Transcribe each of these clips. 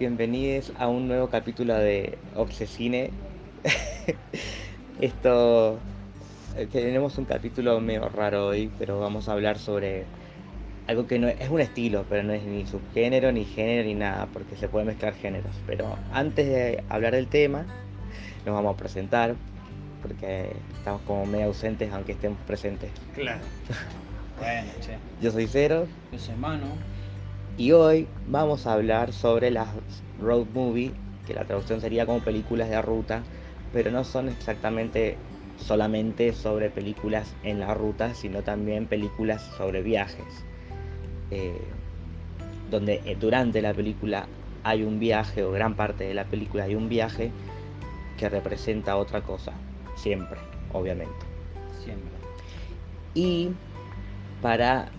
Bienvenidos a un nuevo capítulo de Obsesine. Esto eh, tenemos un capítulo medio raro hoy, pero vamos a hablar sobre algo que no es, es un estilo, pero no es ni subgénero, ni género, ni nada, porque se puede mezclar géneros. Pero antes de hablar del tema, nos vamos a presentar, porque estamos como medio ausentes, aunque estemos presentes. Claro. Bueno, che. Yo soy Cero, Yo soy Manu. Y hoy vamos a hablar sobre las road movie, que la traducción sería como películas de ruta, pero no son exactamente solamente sobre películas en la ruta, sino también películas sobre viajes, eh, donde eh, durante la película hay un viaje, o gran parte de la película hay un viaje que representa otra cosa, siempre, obviamente. Siempre. Y para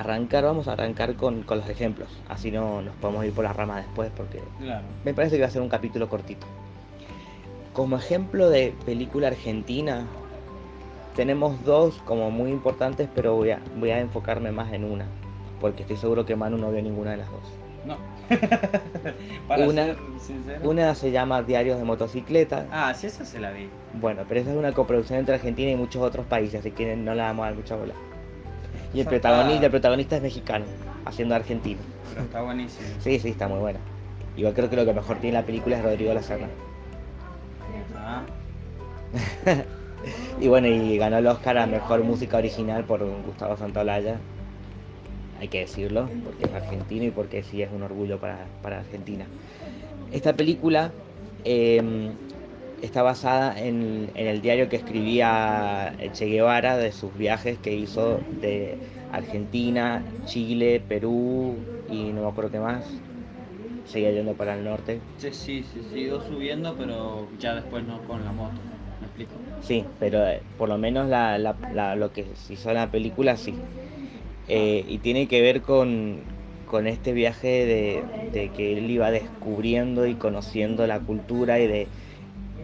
arrancar, vamos a arrancar con, con los ejemplos. Así no nos podemos ir por las ramas después porque Claro. me parece que va a ser un capítulo cortito. Como ejemplo de película argentina, tenemos dos como muy importantes, pero voy a, voy a enfocarme más en una. Porque estoy seguro que Manu no vio ninguna de las dos. No. Para Una- ser sincero. Una se llama Diarios de Motocicleta. Ah, sí, esa se la vi. Bueno, pero esa es una coproducción entre Argentina y muchos otros países, así que no la vamos a dar mucha bola. Y el protagonista, el protagonista es mexicano, haciendo argentino. Pero está buenísimo. Sí, sí, está muy buena. Igual creo que lo que mejor tiene la película es Rodrigo La Serna. Ah, Y bueno, y ganó el Oscar a Mejor Música Original por Gustavo Santaolalla. Hay que decirlo, porque es argentino y porque sí es un orgullo para, para Argentina. Esta película eh, está basada en, en el diario que escribía Che Guevara de sus viajes que hizo de Argentina, Chile, Perú y no me acuerdo qué más. Seguía yendo para el norte. sí, sí, sí, siguió subiendo, pero ya después no con la moto. ¿Me explico? Sí, pero eh, por lo menos la, la- la- lo que se hizo en la película sí. Eh, y tiene que ver con, con este viaje de, de que él iba descubriendo y conociendo la cultura y de,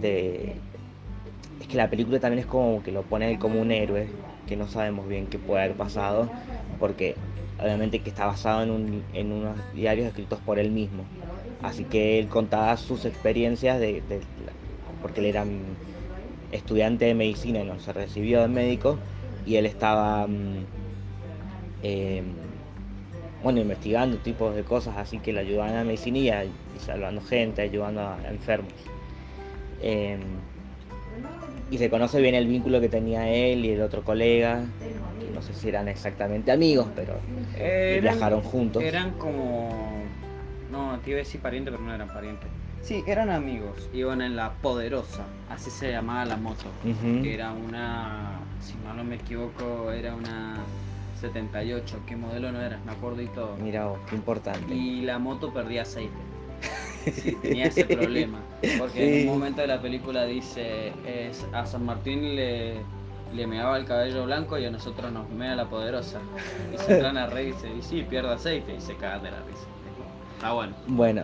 Es que la película también es como que lo pone como un héroe, que no sabemos bien qué puede haber pasado, porque obviamente que está basado en, en unos diarios escritos por él mismo. Así que él contaba sus experiencias de, porque él era mm, estudiante de medicina, no se recibió de médico y él estaba mm, eh, bueno investigando tipos de cosas así que le ayudaban a la medicina y, y salvando gente, ayudando a enfermos. Eh, y se conoce bien el vínculo que tenía él y el otro colega, que no sé si eran exactamente amigos, pero viajaron juntos. Eran como. No, te iba a decir pariente, pero no eran parientes. Sí, eran amigos. Iban en la Poderosa, así se llamaba la moto. Que era una. Si mal no me equivoco, era una 78. ¿Qué modelo no era? Me acuerdo y todo. Mira vos, qué importante. Y la moto perdía aceite. Sí, tenía ese problema. Porque Sí. en un momento de la película dice: es, a San Martín le, le meaba el cabello blanco y a nosotros nos mea la poderosa. Y se entran a reír y dice: y sí, pierde aceite. Y se cagan de la risa. Está bueno. Bueno,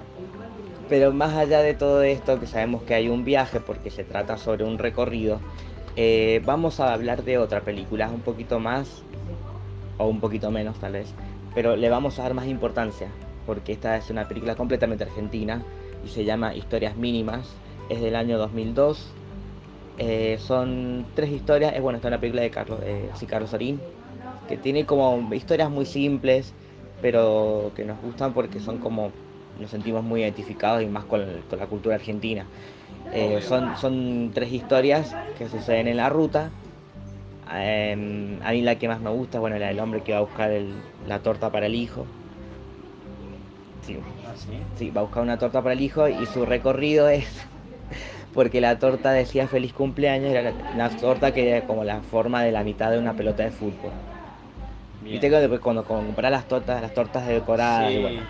pero más allá de todo esto, que sabemos que hay un viaje porque se trata sobre un recorrido, eh, vamos a hablar de otra película, un poquito más, o un poquito menos tal vez, pero le vamos a dar más importancia, porque esta es una película completamente argentina y se llama Historias Mínimas, es del año 2002. eh, son tres historias, es bueno, esta es una película de Carlos, eh, sí, Carlos Sorín, que tiene como historias muy simples, pero que nos gustan porque son como nos sentimos muy identificados y más con, con la cultura argentina. Eh, son, son tres historias que suceden en la ruta. Em, a mí la que más me gusta, bueno, la del hombre que va a buscar el- la torta para el hijo. Sí, ¿Ah, sí? sí, va a buscar una torta para el hijo y su recorrido es porque la torta decía feliz cumpleaños, era la- una torta que era como la forma de la mitad de una pelota de fútbol. Viste que después cuando compras las tortas, las tortas decoradas, y bueno,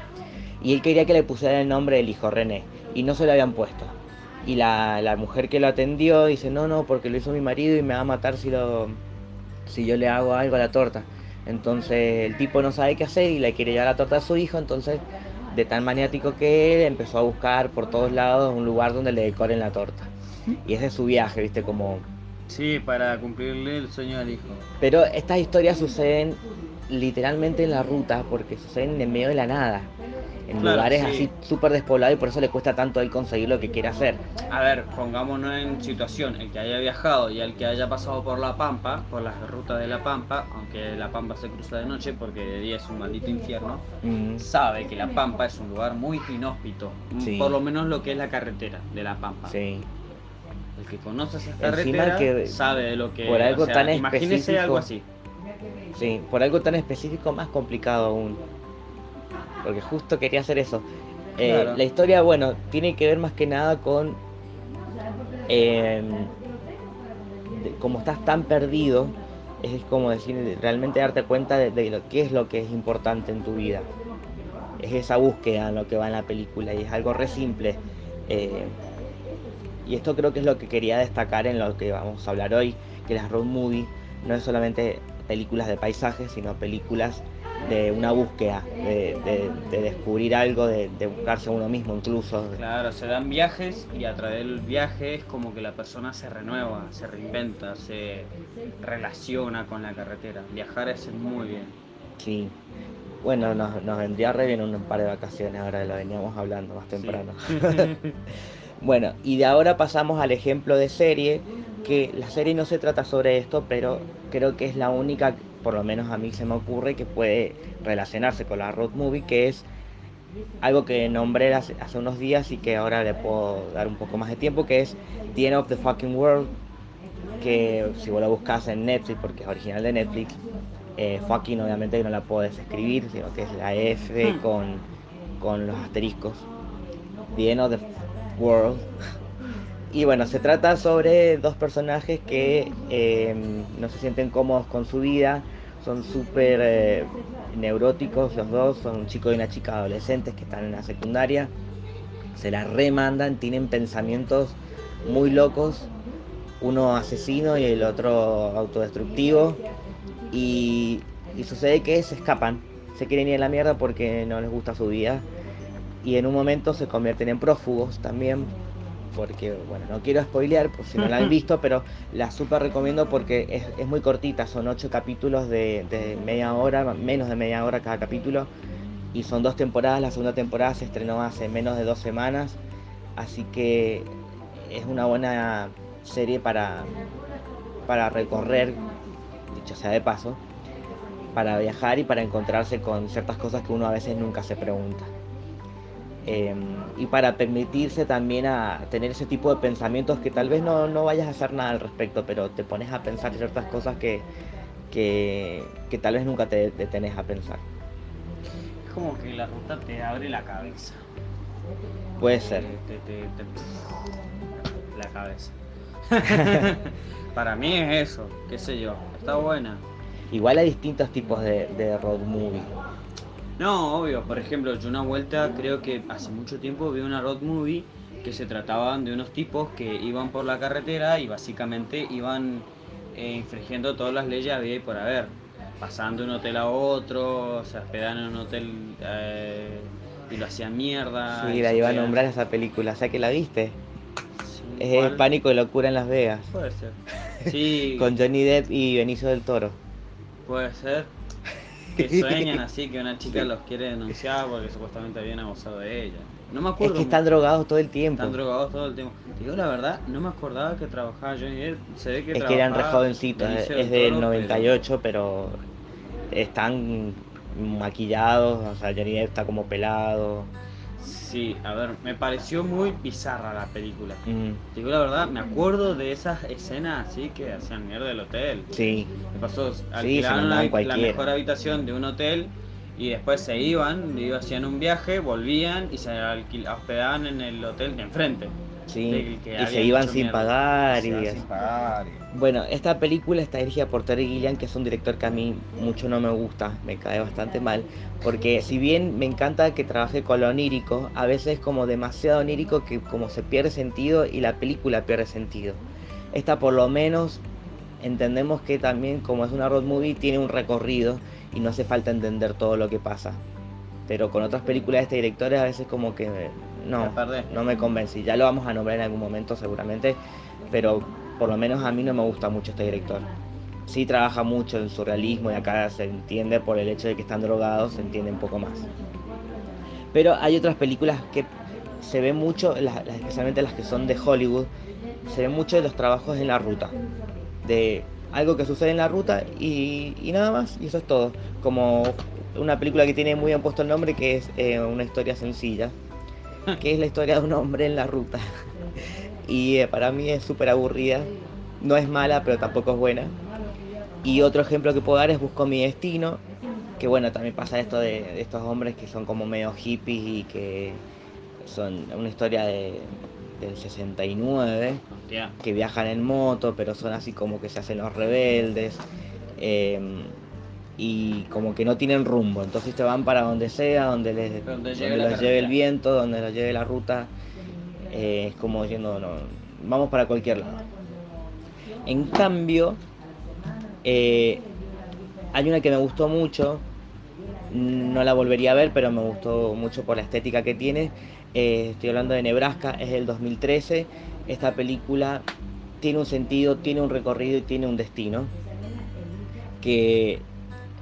y él quería que le pusieran el nombre del hijo René y no se lo habían puesto. Y la, la mujer que lo atendió dice, no, no, porque lo hizo mi marido y me va a matar si, lo, si yo le hago algo a la torta. Entonces el tipo no sabe qué hacer y le quiere llevar la torta a su hijo, entonces de tan maniático que él empezó a buscar por todos lados un lugar donde le decoren la torta. Y ese es su viaje, viste, como... Sí, para cumplirle el sueño del hijo. Pero estas historias suceden literalmente en la ruta porque suceden en medio de la nada. en Claro, lugares sí. así súper despoblados y por eso le cuesta tanto él conseguir lo que quiere hacer. A ver, pongámonos en situación, el que haya viajado y el que haya pasado por la Pampa, por las rutas de la Pampa, aunque la Pampa se cruza de noche porque de día es un maldito infierno, Mm, sabe que la Pampa es un lugar muy inhóspito, Sí. por lo menos lo que es la carretera de la Pampa. sí. El que conoce esas carreteras que sabe de lo que por algo o sea, tan imagínese específico- algo así. Sí, por algo tan específico más complicado aún. Porque justo quería hacer eso. Eh, Claro. La historia, bueno, tiene que ver más que nada con... eh, de- como estás tan perdido, es como decir, realmente darte cuenta de, de lo que es lo que es importante en tu vida. Es esa búsqueda lo que va en la película y es algo re simple. Eh, y esto creo que es lo que quería destacar en lo que vamos a hablar hoy, que las road movie no es solamente películas de paisajes, sino películas de una búsqueda, de, de- de descubrir algo, de, de buscarse a uno mismo incluso. Claro, se dan viajes y a través del viaje es como que la persona se renueva, se reinventa, se relaciona con la carretera. Viajar es muy bien. Sí. Bueno, nos, nos vendría re bien un par de vacaciones, ahora lo veníamos hablando más temprano. Sí. Bueno, y de ahora pasamos al ejemplo de serie, que la serie no se trata sobre esto, pero creo que es la única, por lo menos a mí se me ocurre, que puede relacionarse con la road movie, que es algo que nombré hace, hace unos días y que ahora le puedo dar un poco más de tiempo, que es The End of the Fucking World, que si vos lo buscas en Netflix, porque es original de Netflix, eh, fucking obviamente no la puedes escribir, sino que es la F Hmm. con, con los asteriscos. The End of the World. Y bueno, se trata sobre dos personajes que eh, no se sienten cómodos con su vida, son súper eh, neuróticos los dos, son un chico y una chica adolescentes que están en la secundaria, se la remandan, tienen pensamientos muy locos, uno asesino y el otro autodestructivo, y, y sucede que se escapan, se quieren ir a la mierda porque no les gusta su vida, y en un momento se convierten en prófugos también porque bueno no quiero spoilear por si no la han visto pero la super recomiendo porque es, es muy cortita son ocho capítulos de, de media hora menos de media hora cada capítulo y son dos temporadas la segunda temporada se estrenó hace menos de dos semanas así que es una buena serie para para recorrer dicho sea de paso para viajar y para encontrarse con ciertas cosas que uno a veces nunca se pregunta eh, y para permitirse también a tener ese tipo de pensamientos que tal vez no, no vayas a hacer nada al respecto, pero te pones a pensar ciertas cosas que, que, que tal vez nunca te detenes a pensar. Es como que la ruta te abre la cabeza. Puede ser. Te- te- te- La cabeza. Para mí es eso, qué sé yo. Está buena. Igual hay distintos tipos de, de road movie. No, obvio. Por ejemplo, yo una vuelta, creo que hace mucho tiempo vi una road movie que se trataban de unos tipos que iban por la carretera y básicamente iban eh, infringiendo todas las leyes había y por haber. Pasando de un hotel a otro, se hospedaban en un hotel eh, y lo hacían mierda. Sí, la iba a nombrar esa película, o sea que la viste. Sí, Es ¿cuál? Pánico y Locura en Las Vegas, Puede ser. Sí, con Johnny Depp y Benicio del Toro. puede ser. Que sueñan así que una chica los quiere denunciar porque supuestamente habían abusado de ella. No me Es acuerdo. que están drogados todo el tiempo. Están drogados todo el tiempo. Digo la verdad, no me acordaba que trabajaba Johnny Depp. Se ve que Es que eran re jovencitos, es del Toro, 98, pero están maquillados, o sea, Johnny Depp está como pelado. Sí, a ver, me pareció muy bizarra la película. Mm, digo la verdad, me acuerdo de esas escenas así que hacían mierda del hotel. sí, Me pasó, mandaban la, mejor habitación de un hotel y después se iban, iban, hacían un viaje, volvían y se alquil- hospedaban en el hotel de enfrente. Sí. Y se iban sin pagar y sin pagar y- Bueno, esta película está dirigida por Terry Gilliam, que es un director que a mí mucho no me gusta, me cae bastante mal, porque si bien me encanta que trabaje con lo onírico, a veces es como demasiado onírico que como se pierde sentido y la película pierde sentido. Esta por lo menos entendemos que también como es una road movie tiene un recorrido y no hace falta entender todo lo que pasa. Pero con otras películas de este director a veces como que no, no me convence. Ya lo vamos a nombrar en algún momento seguramente, pero por lo menos a mí no me gusta mucho este director. Sí trabaja mucho en surrealismo y acá se entiende por el hecho de que están drogados, se entiende un poco más. Pero hay otras películas que se ven mucho, especialmente las que son de Hollywood, se ven mucho de los trabajos en la ruta. De algo que sucede en la ruta y, nada más, y eso es todo. Como una película que tiene muy bien puesto el nombre, que es eh, una historia sencilla, que es la historia de un hombre en la ruta. y eh, para mí es súper aburrida, no es mala, pero tampoco es buena. Y otro ejemplo que puedo dar es Busco mi destino, que bueno, también pasa esto de, estos hombres que son como medio hippies y que son una historia de, del 69, que viajan en moto, pero son así como que se hacen los rebeldes. Em, y como que no tienen rumbo, entonces te van para donde sea, donde les donde los lleve el viento, donde los lleve la ruta, eh, es como diciendo, no, vamos para cualquier lado. En cambio, eh, hay una que me gustó mucho, no la volvería a ver, pero me gustó mucho por la estética que tiene. Eh, estoy hablando de Nebraska, es del 2013. Esta película tiene un sentido, tiene un recorrido y tiene un destino. Que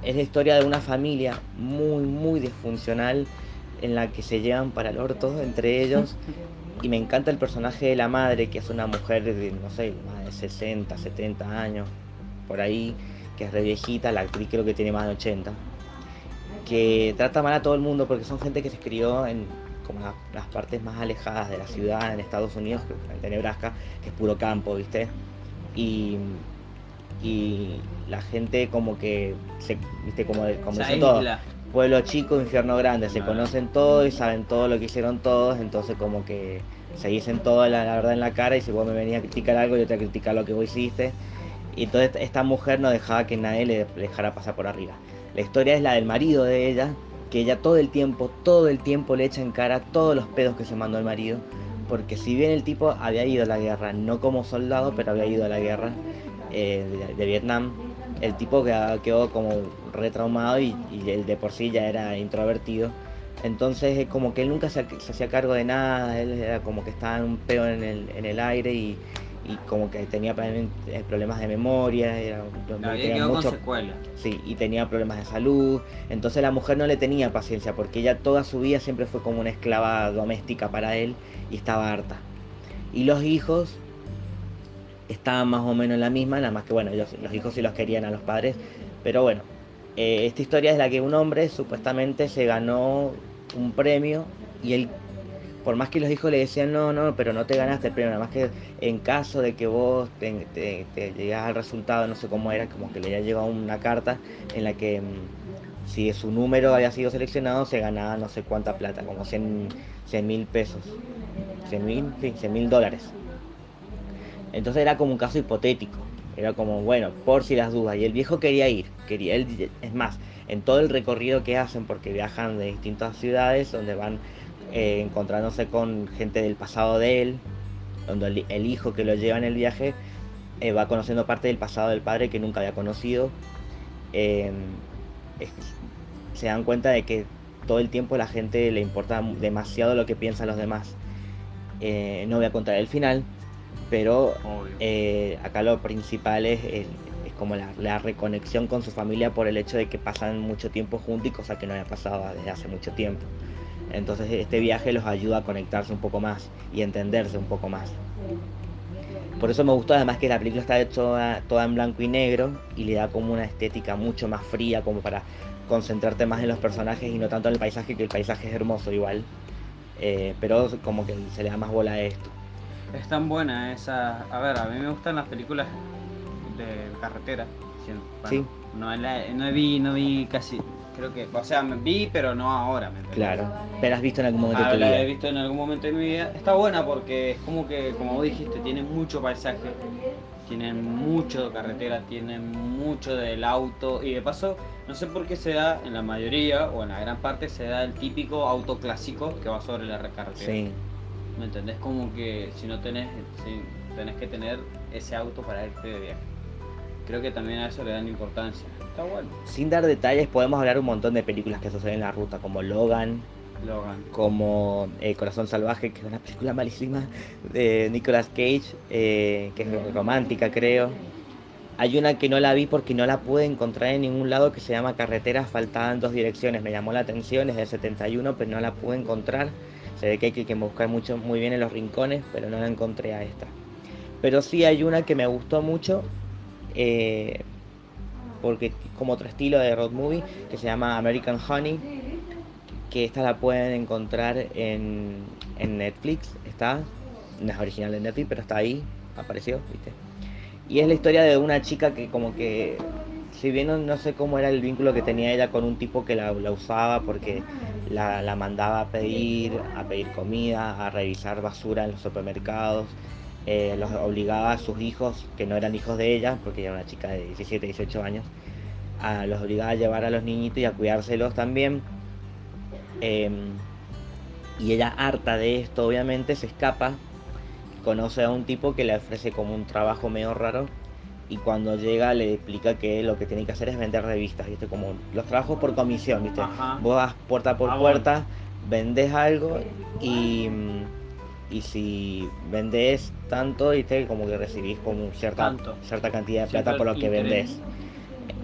es la historia de una familia muy, muy disfuncional en la que se llevan para el orto entre ellos. Y me encanta el personaje de la madre, que es una mujer de, no sé, más de 60, 70 años, por ahí, que es re viejita, la actriz creo que tiene más de 80 que trata mal a todo el mundo porque son gente que se crió en como las partes más alejadas de la ciudad en Estados Unidos, de Nebraska, que es puro campo, ¿viste? Y, y la gente como que, se, ¿viste? Como, como dice todo, pueblo chico, infierno grande, se conocen todos y saben todo lo que hicieron todos, entonces como que se dicen toda la, verdad en la cara y si vos me venías a criticar algo, yo te voy a criticar lo que vos hiciste. Y entonces esta mujer no dejaba que nadie le dejara pasar por arriba. La historia es la del marido de ella, que ella todo el tiempo, todo el tiempo le echa en cara todos los pedos que se mandó el marido. Porque si bien el tipo había ido a la guerra, no como soldado, pero había ido a la guerra eh, de, Vietnam, el tipo quedó como retraumado y, y él de por sí ya era introvertido. Entonces es como que él nunca se, hacía cargo de nada, él era como que estaba un peo en el, en el aire y, y como que tenía eh, problemas de memoria, era, tenía mucho, Sí, y tenía problemas de salud. Entonces la mujer no le tenía paciencia porque ella toda su vida siempre fue como una esclava doméstica para él y estaba harta. Y los hijos estaban más o menos en la misma, nada más que bueno, ellos, los hijos sí los querían a los padres, pero bueno, eh, esta historia es la que un hombre supuestamente se ganó un premio y él por más que los hijos le decían, no, no, pero no te ganaste el premio, nada más que en caso de que vos te, te, al resultado, no sé cómo era, como que le había llegado una carta en la que mm, si su número había sido seleccionado, se ganaba no sé cuánta plata, como 100 mil pesos, 100 mil, sí, 100 mil dólares. Entonces era como un caso hipotético, era como, bueno, por si las dudas, y el viejo quería ir, quería, él, es más, en todo el recorrido que hacen, porque viajan de distintas ciudades donde van eh, encontrándose con gente del pasado de él, donde el, hijo que lo lleva en el viaje eh, va conociendo parte del pasado del padre que nunca había conocido. Em, se dan cuenta de que todo el tiempo a la gente le importa demasiado lo que piensan los demás. Eh, no voy a contar el final, pero acá lo principal es, es, como la, la, reconexión con su familia por el hecho de que pasan mucho tiempo juntos y cosa que no había pasado desde hace mucho tiempo. Entonces este viaje los ayuda a conectarse un poco más y entenderse un poco más. Por eso me gustó además que la película está hecha toda en blanco y negro y le da como una estética mucho más fría como para concentrarte más en los personajes y no tanto en el paisaje, que el paisaje es hermoso igual. Eh, pero como que se le da más bola a esto. Es tan buena esa... A ver, a mí me gustan las películas de carretera. sí. No, no vi, no vi casi creo que, o sea, me vi, pero no ahora, ¿me Claro, pero has visto en algún momento de tu vida. La he visto en algún momento de mi vida. Está buena porque es como que, como vos dijiste, tiene mucho paisaje, tiene mucho de carretera, tiene mucho del auto y de paso, no sé por qué se da, en la mayoría o en la gran parte, se da el típico auto clásico que va sobre la carretera. Sí. ¿Me entendés? Como que si no tenés, si tenés que tener ese auto para irte de viaje. Creo que también a eso le dan importancia. Sin dar detalles, podemos hablar un montón de películas que suceden en la ruta, como Logan, Logan. como eh, Corazón Salvaje, que es una película malísima de Nicolas Cage, eh, que es romántica, creo. Hay una que no la vi porque no la pude encontrar en ningún lado que se llama Carretera asfaltada en dos direcciones. Me llamó la atención, es del 71, pero no la pude encontrar. Se ve que hay que, buscar mucho, muy bien en los rincones, pero no la encontré a esta. Pero sí hay una que me gustó mucho, eh, porque como otro estilo de road movie, que se llama American Honey, que esta la pueden encontrar en, en Netflix, está, no es original de Netflix, pero está ahí, apareció, ¿viste? Y es la historia de una chica que como que, si bien no, sé cómo era el vínculo que tenía ella con un tipo que la, usaba porque la, mandaba a pedir, a pedir comida, a revisar basura en los supermercados, eh, los obligaba a sus hijos, que no eran hijos de ella, porque ella era una chica de 17, 18 años, a, los obligaba a llevar a los niñitos y a cuidárselos también. Em, y ella harta de esto, obviamente, se escapa conoce a un tipo que le ofrece como un trabajo medio raro y cuando llega le explica que lo que tiene que hacer es vender revistas, ¿viste? Como los trabajos por comisión, ¿viste? Vos vas puerta por ah, puerta, vendes algo y, y si vendes tanto, ¿viste? Como que recibís como cierta, cierta cantidad de plata por lo que vendes.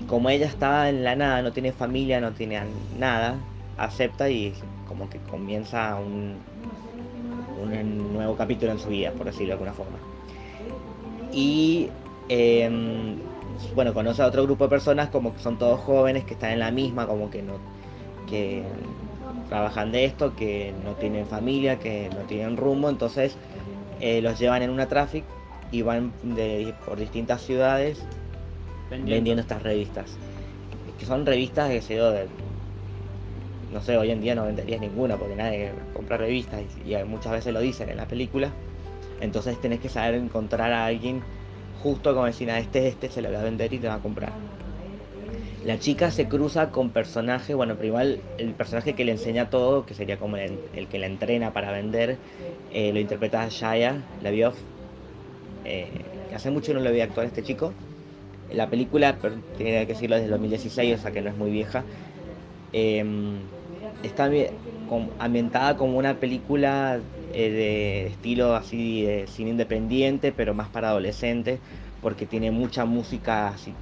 Como ella está en la nada, no tiene familia, no tiene nada, acepta y como que comienza un, un nuevo capítulo en su vida, por decirlo de alguna forma. Y em, bueno, conoce a otro grupo de personas como que son todos jóvenes que están en la misma, como que no que trabajan de esto, que no tienen familia, que no tienen rumbo, entonces eh, los llevan en una traffic y van de, por distintas ciudades vendiendo. estas revistas. Que son revistas que se de no sé, hoy en día no venderías ninguna porque nadie compra revistas y, muchas veces lo dicen en la película. Entonces tenés que saber encontrar a alguien justo como decir, a este, este se lo voy a vender y te va a comprar. La chica se cruza con personajes, bueno, pero el personaje que le enseña todo, que sería como el, que la entrena para vender, eh, lo interpreta Shaya Labioff, eh, hace mucho no lo vi actuar este chico. La película, tiene que decirlo, desde 2016, o sea que no es muy vieja. Em, está ambientada como una película eh, de estilo así de cine independiente, pero más para adolescentes, porque tiene mucha música así,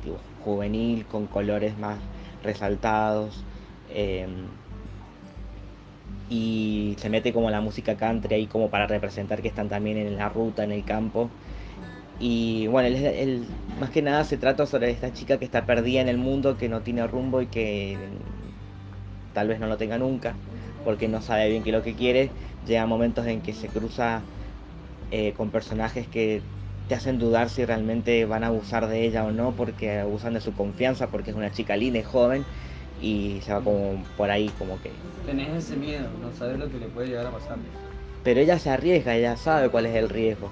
juvenil, con colores más resaltados. Em, y se mete como la música country ahí como para representar que están también en la ruta, en el campo. Y bueno, el, más que nada se trata sobre esta chica que está perdida en el mundo, que no tiene rumbo y que tal vez no lo tenga nunca, porque no sabe bien qué es lo que quiere. Llega momentos en que se cruza eh, con personajes que te hacen dudar si realmente van a abusar de ella o no, porque abusan de su confianza, porque es una chica linda y joven, y se va como por ahí, como que... Tenés ese miedo, no sabes lo que le puede llegar a pasar. Pero ella se arriesga, ella sabe cuál es el riesgo.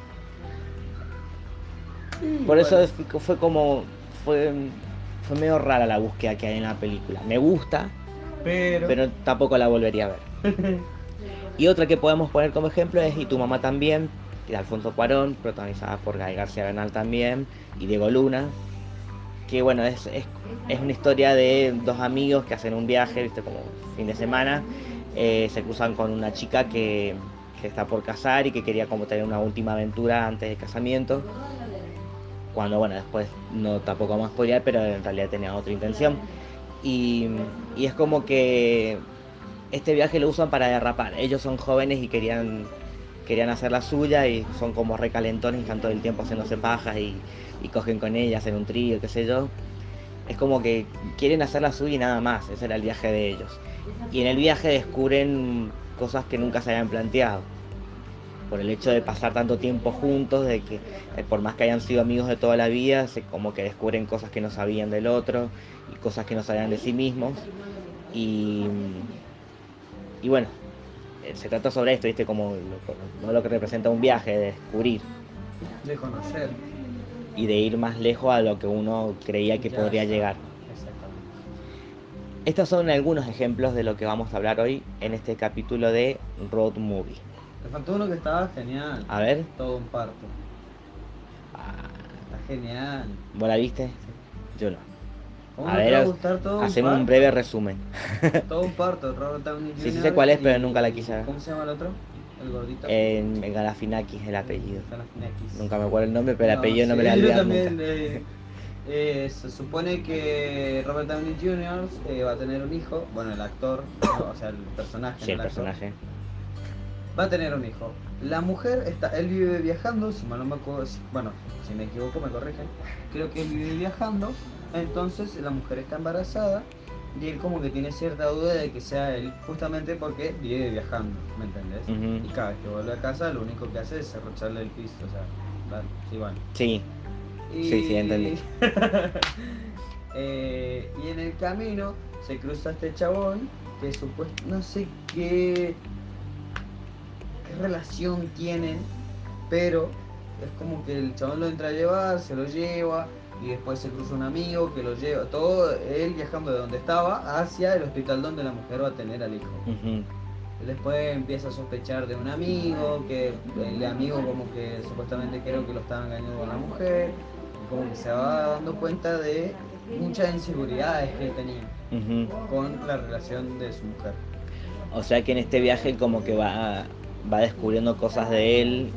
por eso fue como... Fue, fue medio rara la búsqueda que hay en la película. Me gusta, pero... tampoco la volvería a ver. y otra que podemos poner como ejemplo es Y tu mamá también, de Alfonso Cuarón, protagonizada por Gael García Bernal también, y Diego Luna. Que bueno, es, es, una historia de dos amigos que hacen un viaje, viste, como fin de semana. Eh, se cruzan con una chica que, que está por casar y que quería como tener una última aventura antes del casamiento cuando bueno después no tampoco más podría pero en realidad tenía otra intención y, es como que este viaje lo usan para derrapar. Ellos son jóvenes y querían, querían hacer la suya y son como recalentones y están todo el tiempo haciéndose pajas y, cogen con ellas en un trío, qué sé yo. Es como que quieren hacer la suya y nada más. Ese era el viaje de ellos. Y en el viaje descubren cosas que nunca se habían planteado. Por el hecho de pasar tanto tiempo juntos, de que eh, por más que hayan sido amigos de toda la vida, se, como que descubren cosas que no sabían del otro y cosas que no sabían de sí mismos. Y, y bueno, se trata sobre esto, ¿viste? Como lo, lo que representa un viaje, de descubrir. De conocer. Y de ir más lejos a lo que uno creía que podría llegar. Estos son algunos ejemplos de lo que vamos a hablar hoy en este capítulo de Road Movie. Te faltó uno que estaba genial. A ver. Todo un parto. Ah. Está genial. ¿Vos la viste? Yo no. A ver, hacemos un breve resumen. todo un parto, Robert Downey Sí, sí sé cuál es, pero nunca la quise. ¿Cómo se llama el otro? El gordito. En, en Galafinakis, el apellido. Nunca me acuerdo el nombre, pero el apellido no me lo olvidado nunca. Eh, Eh, se supone que Robert Downey Jr. eh, va a tener un hijo, bueno, el actor, o sea, el personaje. Sí, el actor, personaje. Va a tener un hijo. La mujer está, él vive viajando, si mal no me acuerdo, bueno, si me equivoco me corrigen. Creo que él vive viajando, entonces la mujer está embarazada y él como que tiene cierta duda de que sea él, justamente porque vive viajando, ¿me entendés? Y cada vez que vuelve a casa lo único que hace es cerrocharle el piso, o sea, dar- sí, bueno. Sí, Sí, sí, entendí. Eh, y en el camino se cruza este chabón que supuesto no sé qué, qué relación tienen, pero es como que el chabón lo entra a llevar, se lo lleva y después se cruza un amigo que lo lleva, todo él viajando de donde estaba hacia el hospital donde la mujer va a tener al hijo. ujú, Después empieza a sospechar de un amigo, que el amigo como que supuestamente creo que lo estaba engañando con la mujer, como que se va dando cuenta de muchas inseguridades que él tenía con la relación de su mujer. O sea que en este viaje como que va, va descubriendo cosas de él,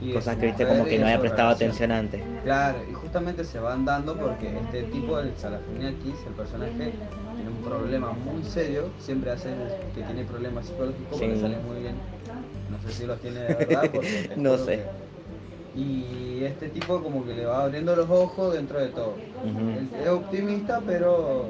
Y cosas que viste como que no había prestado relación. atención antes. Claro, y justamente se van dando porque este tipo, el Salafini Kiss, el personaje, tiene un problema muy serio, siempre hacen que tiene problemas psicológicos porque Sí. sale muy bien. No sé si los tiene de verdad, porque No sé. que- Y este tipo como que le va abriendo los ojos dentro de todo. Es optimista, pero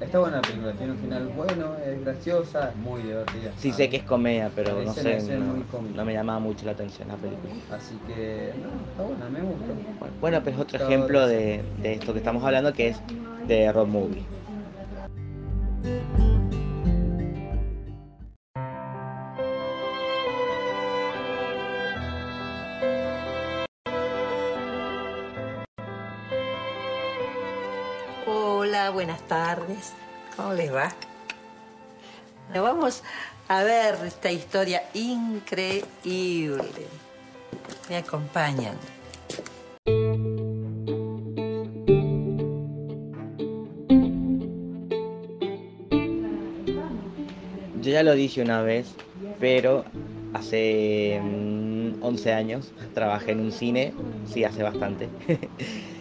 está buena la película, tiene un final bueno, es graciosa, es muy divertida. Sí sé que es comedia, pero no sé, no, me llamaba mucho la atención la película. Así que, no, está buena, me gusta. Bueno, Bueno, pero es otro ejemplo de, de esto que estamos hablando que es de road movie. Buenas tardes. ¿Cómo les va? Vamos a ver esta historia increíble. Me acompañan. Yo ya lo dije una vez, pero hace mm, 11 años trabajé en un cine, sí, hace bastante.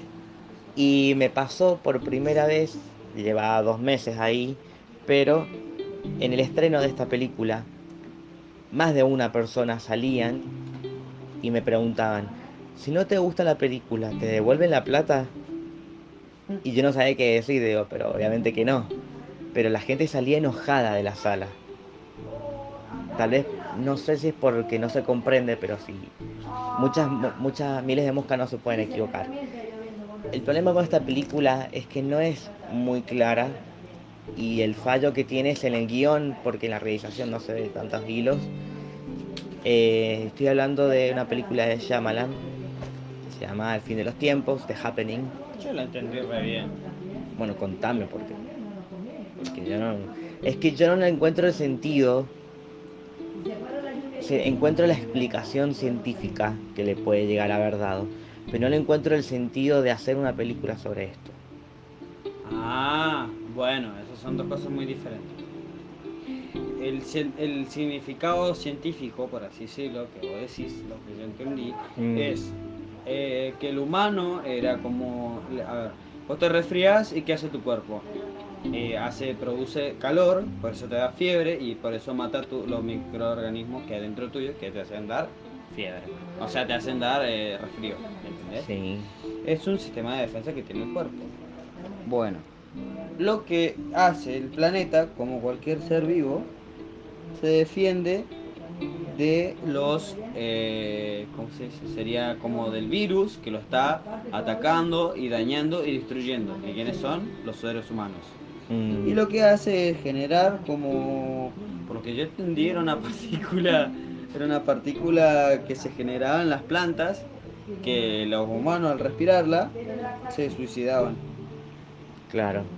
y me pasó por primera vez, llevaba dos meses ahí, pero en el estreno de esta película, más de una persona salían y me preguntaban, si no te gusta la película, ¿te devuelven la plata? Y yo no sabía qué decir, digo, pero obviamente que no. Pero la gente salía enojada de la sala. Tal vez, no sé si es porque no se comprende, pero sí. Muchas, mu- muchas miles de moscas no se pueden equivocar. El problema con esta película es que no es muy clara y el fallo que tiene es en el guion, porque en la realización no se ve tantos hilos. Eh, estoy hablando de una película de Shyamalan, se llama El fin de los tiempos, The Happening. Yo la entendí re bien. Bueno, contame porque, porque yo no, es que yo no le encuentro el sentido, se- encuentro la explicación científica que le puede llegar a haber dado, pero no le encuentro el sentido de hacer una película sobre esto. Ah, bueno, esas son dos cosas muy diferentes. El, significado científico, por así decirlo, que vos decís, lo que yo entendí, Mm. es eh, que el humano era como, a ver, vos te resfrías y ¿qué hace tu cuerpo? Eh, hace, produce calor, por eso te da fiebre y por eso mata tu- los microorganismos que hay dentro tuyo que te hacen dar fiebre. O sea, te hacen dar eh, resfrío, ¿entendés? Sí, Es un sistema de defensa que tiene el cuerpo. Bueno, lo que hace el planeta, como cualquier ser vivo, se defiende de los, eh, ¿cómo se dice? Sería como del virus que lo está atacando y dañando y destruyendo. ¿Y quiénes son? Los seres humanos. Mm, Y lo que hace es generar como, por lo que yo entendí, era una partícula, era una partícula que se generaba en las plantas, que los humanos al respirarla se suicidaban. claro.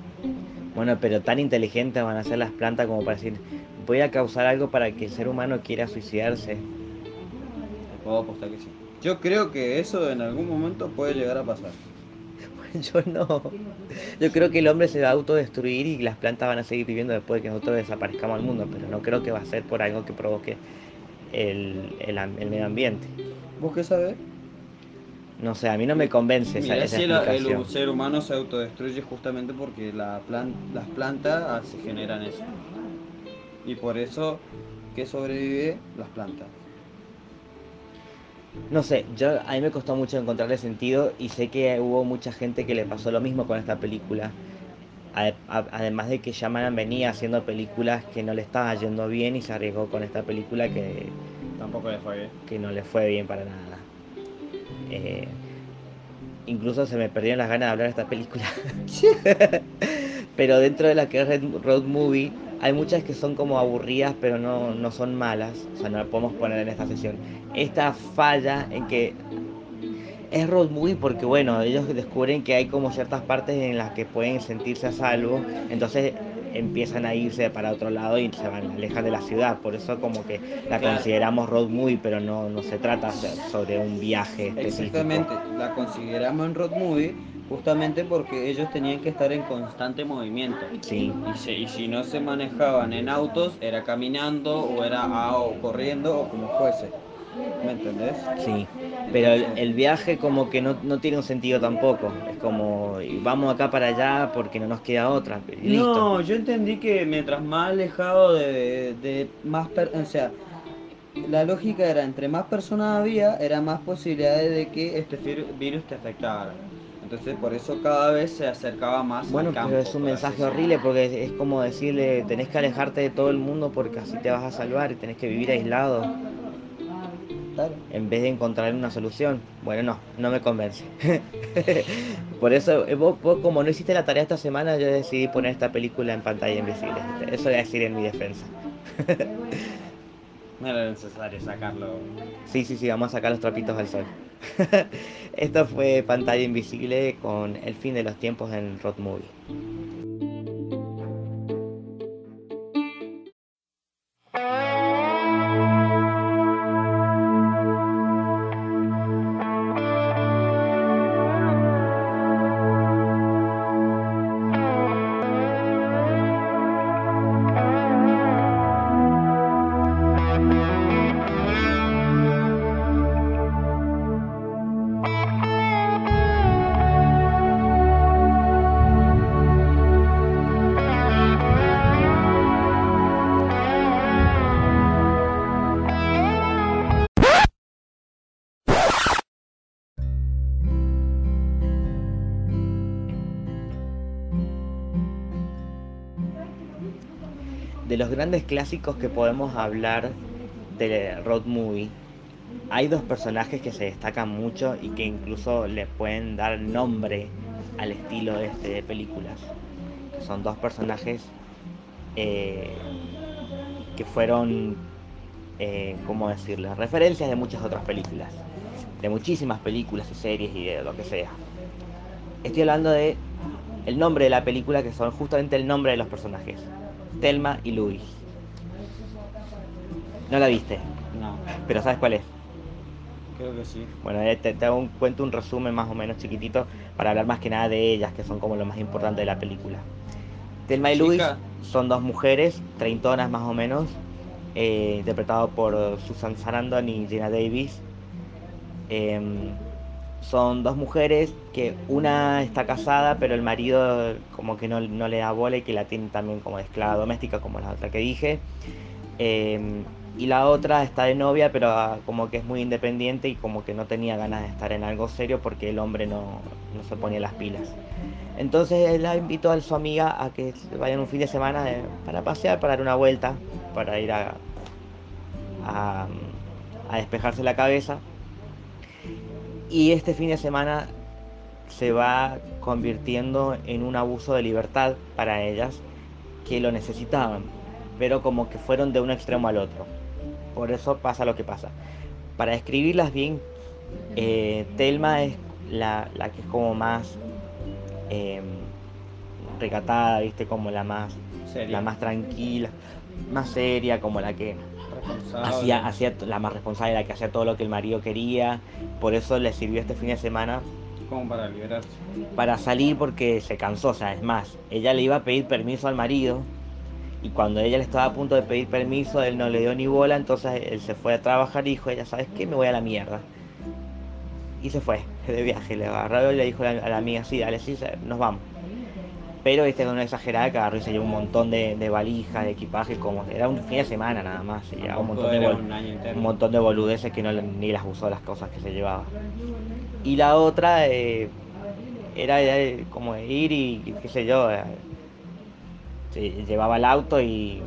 Bueno, pero tan inteligentes van a ser las plantas como para decir, voy a causar algo para que el ser humano quiera suicidarse. Puedo apostar que sí. Yo creo que eso en algún momento puede llegar a pasar. Yo no. Yo creo que el hombre se va a autodestruir y las plantas van a seguir viviendo después de que nosotros desaparezcamos del mundo, pero no creo que va a ser por algo que provoque el, el medio ambiente. ¿Vos qué sabés? No sé, a mí no me convence esa, Mirá esa si el, explicación. el ser humano se autodestruye justamente porque la plan- las plantas ah, se generan eso. Y por eso, ¿qué sobrevive? Las plantas. No sé, yo a mí me costó mucho encontrarle sentido y sé que hubo mucha gente que le pasó lo mismo con esta película. Además de que Shyamalan venía haciendo películas que no le estaba yendo bien y se arriesgó con esta película que, Tampoco le fue bien. que no le fue bien para nada. Eh, incluso se me perdieron las ganas de hablar de esta película. pero dentro de la que es Red Road Movie, hay muchas que son como aburridas, pero no, no son malas. O sea, no la podemos poner en esta sesión. Esta falla en que es road movie porque, bueno, ellos descubren que hay como ciertas partes en las que pueden sentirse a salvo. Entonces empiezan a irse para otro lado y se van, alejan de la ciudad. Por eso como que la Claro. consideramos road movie, pero no, no se trata so- sobre un viaje específico. Exactamente, la consideramos en road movie justamente porque ellos tenían que estar en constante movimiento. Sí. Y, si no se manejaban en autos, era caminando o era o corriendo o como fuese. ¿Me entendés? Sí, pero el, el viaje como que no, no tiene un sentido tampoco. Es como, vamos acá para allá porque no nos queda otra. listo. No, yo entendí que mientras más alejado de, de más... per- o sea, la lógica era, entre más personas había, era más posibilidades de que este virus te afectara. Entonces por eso cada vez se acercaba más Bueno, al campo. pero es un mensaje horrible porque es, es como decirle, tenés que alejarte de todo el mundo porque así te vas a salvar y tenés que vivir aislado En vez de encontrar una solución. Bueno, no, no me convence. Por eso, eh, vos, vos como no hiciste la tarea esta semana, yo decidí poner esta película en pantalla invisible. Eso voy a decir en mi defensa. No era necesario sacarlo. Sí, sí, sí, vamos a sacar los trapitos al sol. Esto fue Pantalla Invisible con El fin de los tiempos en Road Movie. Grandes clásicos que podemos hablar de Road Movie, hay dos personajes que se destacan mucho y que incluso le pueden dar nombre al estilo este de películas. Son dos personajes eh, que fueron, eh, ¿cómo decirlo?, referencias de muchas otras películas, de muchísimas películas y series y de lo que sea. Estoy hablando de el nombre de la película, que son justamente el nombre de los personajes. Telma y Luis. No la viste, No, pero ¿sabes cuál es? creo que sí. Bueno, eh, te, te hago un, cuento un resumen más o menos chiquitito para hablar más que nada de ellas, que son como lo más importante de la película. Telma y Luis son dos mujeres, treintonas más o menos, eh, interpretado por Susan Sarandon y Gina Davis. Em, son dos mujeres que una está casada, pero el marido como que no, no le da bola y que la tiene también como esclava doméstica, como la otra que dije. Em, y la otra está de novia, pero ah, como que es muy independiente y como que no tenía ganas de estar en algo serio porque el hombre no, no se ponía las pilas. Entonces la invitó a su amiga a que vayan un fin de semana de- para pasear, para dar una vuelta, para ir a, a despejarse la cabeza. Y este fin de semana se va convirtiendo en un abuso de libertad para ellas que lo necesitaban, pero como que fueron de un extremo al otro. Por eso pasa lo que pasa. Para describirlas bien, eh, Telma es la, la que es como más eh, recatada, ¿viste? Como la más, la más tranquila, más seria, como la que. Hacía, hacía la más responsable, la que hacía todo lo que el marido quería. Por eso le sirvió este fin de semana Como para liberarse. para salir porque se cansó. O sea, es más, ella le iba a pedir permiso al marido y cuando ella le estaba a punto de pedir permiso, él no le dio ni bola, entonces él se fue a trabajar y dijo, ella, ¿sabes qué? Me voy a la mierda. y se fue de viaje. Le agarró y le dijo a la, a la amiga, sí, dale, sí, nos vamos. Pero este con una exagerada que agarró y se llevó un montón de, de valijas, de equipaje, como era un fin de semana nada más, se llevaba un montón de, Era un montón de boludeces que no ni las usó las cosas que se llevaba. Y la otra eh, era como de ir y qué sé yo, eh, se llevaba el auto y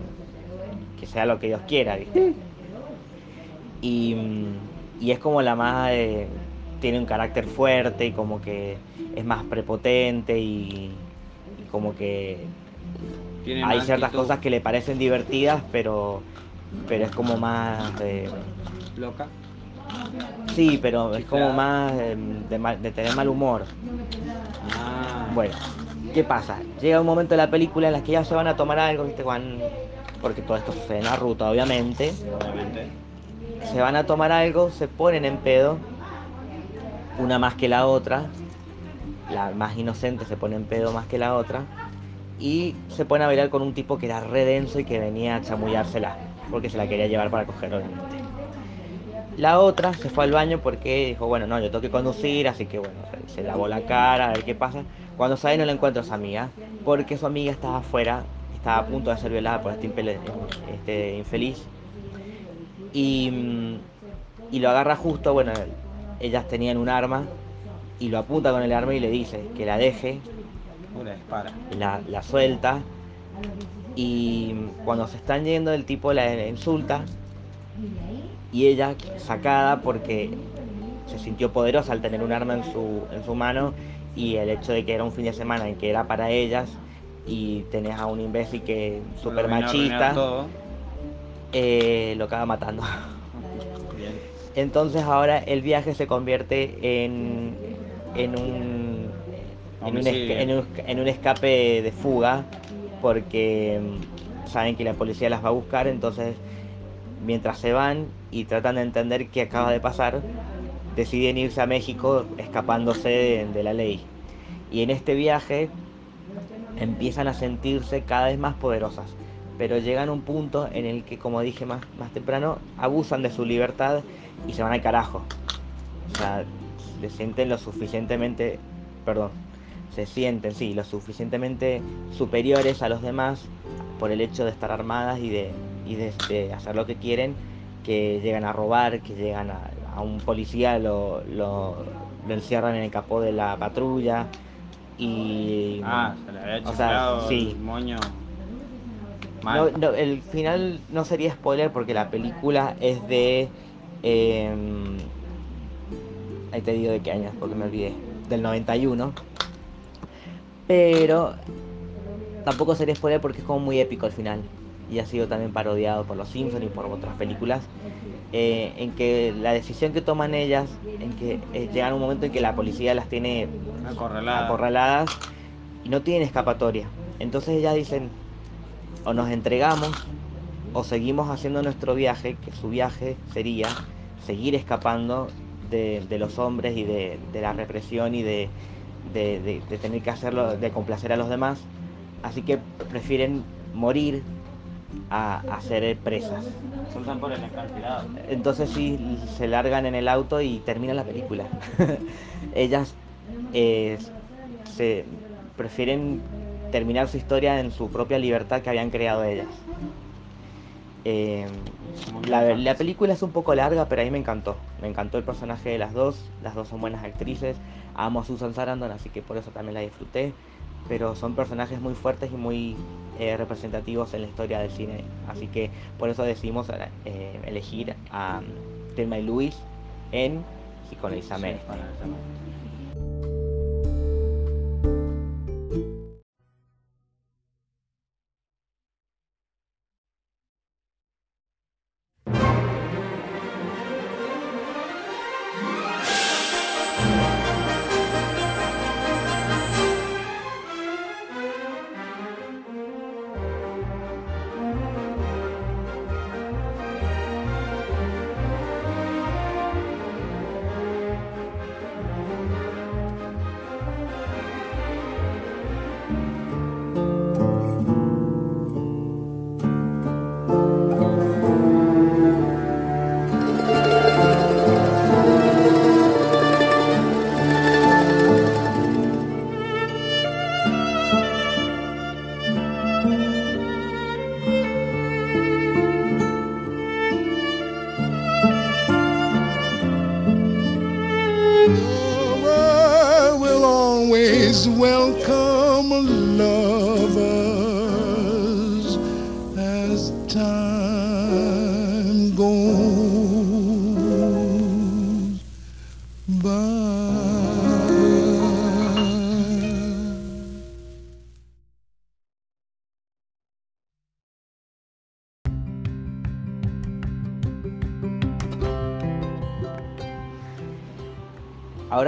que sea lo que Dios quiera, ¿viste? Y, mm, y es como la más, eh, tiene un carácter fuerte y como que es más prepotente y como que Tiene hay ciertas actitud cosas que le parecen divertidas, pero, pero es como más de... Loca. Sí, pero es como más eh, de, mal- de tener mal humor. Ah. Bueno, ¿qué pasa? Llega un momento de la película en la que ya se van a tomar algo, ¿viste? Van- porque todo esto sucede en la ruta, obviamente. Obviamente. Se van a tomar algo, se ponen en pedo, una más que la otra. La más inocente se pone en pedo más que la otra. Y se pone a bailar con un tipo que era re denso y que venía a chamullársela, porque se la quería llevar para coger, obviamente. La otra se fue al baño porque dijo, bueno, no, yo tengo que conducir, así que bueno, se, lavó la cara, a ver qué pasa. Cuando sale no la encuentra a su amiga, porque su amiga estaba afuera, estaba a punto de ser violada por este, este infeliz. Y, mm, y lo agarra justo, bueno, ellas tenían un arma, y lo apunta con el arma y le dice que la deje, Pura dispara. la, la suelta, y cuando se están yendo el tipo la insulta, y ella sacada porque se sintió poderosa al tener un arma en su, en su mano y el hecho de que era un fin de semana en que era para ellas y tenés a un imbécil que super machista Todo. eh, lo acaba matando. Bien. Entonces ahora el viaje se convierte en, en un en un, esca- en, un, en un escape de fuga porque mm, saben que la policía las va a buscar, entonces mientras se van y tratan de entender qué acaba de pasar, deciden irse a México escapándose de, de la ley. Y en este viaje empiezan a sentirse cada vez más poderosas, pero llegan a un punto en el que, como dije más, más temprano, abusan de su libertad y se van al carajo. O sea, se sienten lo suficientemente, perdón, se sienten, sí, lo suficientemente superiores a los demás por el hecho de estar armadas y de, y de, de hacer lo que quieren, que llegan a robar, que llegan a, a un policía, lo, lo, lo encierran en el capó de la patrulla y... Ah, se le había O sea, sí. el moño. No, no, el final no sería spoiler porque la película es de. em, ahí te digo de qué años, porque me olvidé. Del 91. Pero tampoco sería spoiler porque es como muy épico al final. Y ha sido también parodiado por los Simpsons y por otras películas. eh, en que la decisión que toman ellas, en que eh, llegan a un momento en que la policía las tiene Acorralada. acorraladas y no tienen escapatoria. Entonces ellas dicen, o nos entregamos o seguimos haciendo nuestro viaje, que su viaje sería seguir escapando de, de los hombres y de, de la represión y de, de- de- de tener que hacerlo, de complacer a los demás. Así que prefieren morir a, a ser presas. Por el acantilado. Entonces sí, se largan en el auto y termina la película. Ellas eh, se prefieren terminar su historia en su propia libertad que habían creado ellas. Eh, la, la película es un poco larga, pero a mí me encantó. Me encantó el personaje de las dos. Las dos son buenas actrices. Amo a Susan Sarandon, así que por eso también la disfruté. Pero son personajes muy fuertes y muy eh, representativos en la historia del cine. Así que por eso decidimos eh, elegir a um, Thelma y Louise en. Sí, para esa.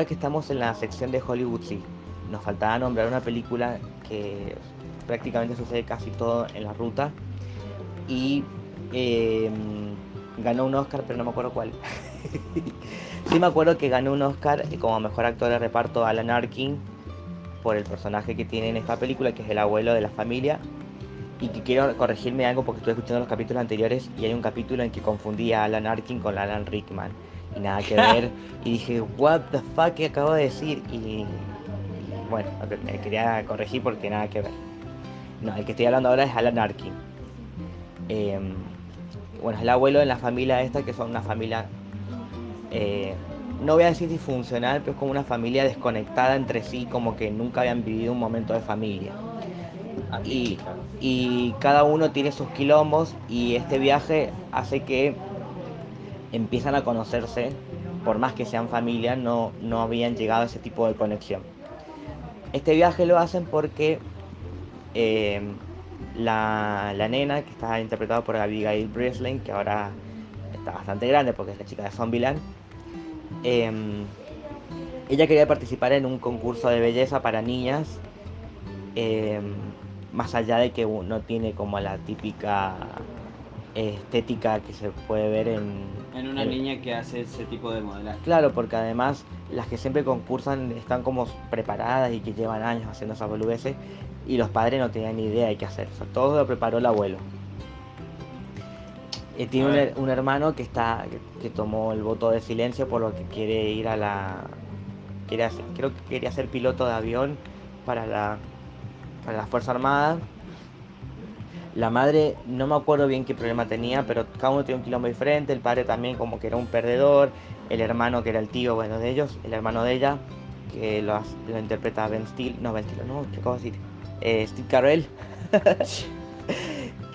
Ahora que estamos en la sección de Hollywood, sí, nos faltaba nombrar una película que prácticamente sucede casi todo en la ruta y em, ganó un Oscar, pero no me acuerdo cuál. sí me acuerdo que ganó un Oscar como mejor actor de reparto Alan Arkin por el personaje que tiene en esta película, que es el abuelo de la familia. Y que quiero corregirme algo porque estuve escuchando los capítulos anteriores y hay un capítulo en que confundí a Alan Arkin con Alan Rickman. Y nada que ver. y dije, what the fuck, ¿qué acabo de decir? Y, bueno, me quería corregir porque nada que ver. No, el que estoy hablando ahora es Alan Arkin. Em, bueno, es el abuelo de la familia esta, que son una familia eh, no voy a decir disfuncional, pero es como una familia desconectada entre sí, como que nunca habían vivido un momento de familia. Y, y cada uno tiene sus quilombos y este viaje hace que empiezan a conocerse, por más que sean familia, no, no habían llegado a ese tipo de conexión. Este viaje lo hacen porque eh, la, la, nena, que está interpretada por Abigail Breslin, que ahora está bastante grande porque es la chica de Zombieland, Em, ella quería participar en un concurso de belleza para niñas, em, más allá de que no tiene como la típica estética que se puede ver en... En una niña que hace ese tipo de modelaje. Claro, porque además las que siempre concursan están como preparadas y que llevan años haciendo esas boludeces y los padres no tenían ni idea de qué hacer. todo lo preparó el abuelo. Eh, tiene un, hermano que está que, tomó el voto de silencio por lo que quiere ir a la quiere creo que quería ser piloto de avión para la para la fuerza armada la madre no me acuerdo bien qué problema tenía pero cada uno tiene un quilombo diferente. El padre también como que era un perdedor. El hermano que era el tío bueno de ellos el hermano de ella que lo, lo interpreta Ben Steele no Ben Steele no qué acabo de decir eh, Steve Carell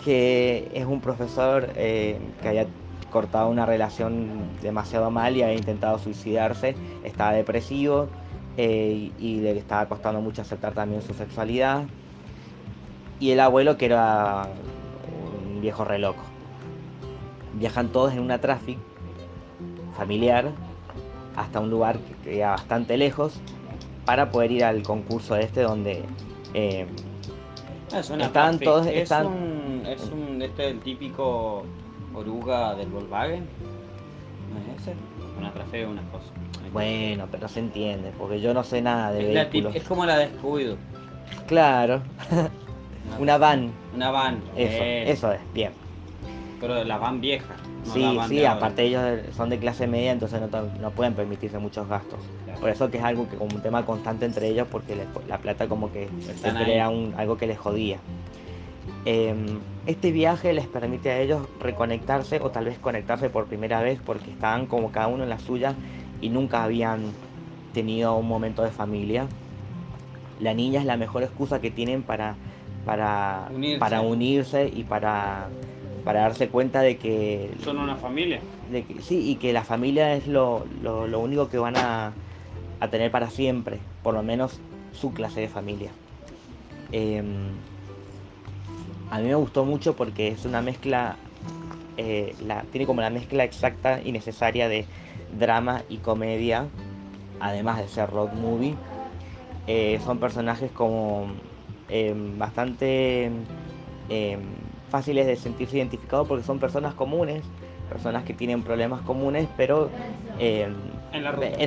que es un profesor eh, que haya cortado una relación demasiado mal y había intentado suicidarse, estaba depresivo eh, y le estaba costando mucho aceptar también su sexualidad. Y el abuelo que era un viejo re loco. Viajan todos en una tráfico familiar hasta un lugar que queda bastante lejos para poder ir al concurso este donde eh, es Están todos. Es, un, es un. Este el típico oruga del Volkswagen. ¿No es ese? Una trafeo, una cosa. Bueno, pero se entiende, porque yo no sé nada de es vehículos. es como la descuido. Claro. una van. Una van. Eso, eso es, bien. Pero la van vieja. sí, sí, aparte ellos son de clase media, entonces no, no pueden permitirse muchos gastos. Por eso que es algo que como un tema constante entre ellos, porque la plata como que era un, algo que les jodía. Em, este viaje les permite a ellos reconectarse o tal vez conectarse por primera vez porque estaban como cada uno en la suya y nunca habían tenido un momento de familia. La niña es la mejor excusa que tienen para, para, unirse. para unirse y para, para darse cuenta de que... Son una familia. De que, sí, y que la familia es lo, lo, lo único que van a, a tener para siempre, por lo menos su clase de familia. Em, a mí me gustó mucho porque es una mezcla, eh, la, tiene como la mezcla exacta y necesaria de drama y comedia, además de ser road movie. Eh, son personajes como em, bastante em, fáciles de sentirse identificados porque son personas comunes, personas que tienen problemas comunes, pero en,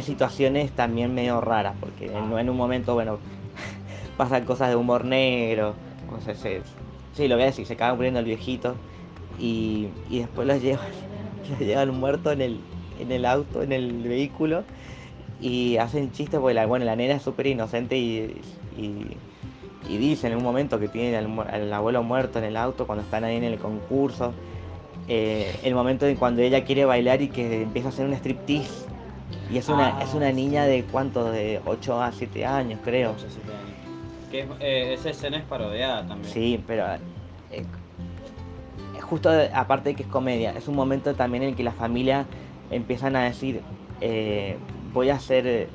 situaciones también medio raras, porque en, en un momento, bueno, pasan cosas de humor negro, no sé, se, sí, lo voy a decir, se acaba muriendo el viejito y, y después los llevan, los llevan muerto en el, en el auto, en el vehículo y hacen chistes porque la, bueno, la nena es súper inocente y, y, dice en un momento que tiene al, abuelo muerto en el auto cuando están ahí en el concurso. Eh, el momento en cuando ella quiere bailar y que empieza a hacer un striptease y es una, es una ah, niña de cuánto, de 8 a 7 años, creo. 8 7 años. Que eh, esa escena es parodiada también. Sí, pero eh, justo aparte de que es comedia, es un momento también en el que la familia empiezan a decir, voy a ser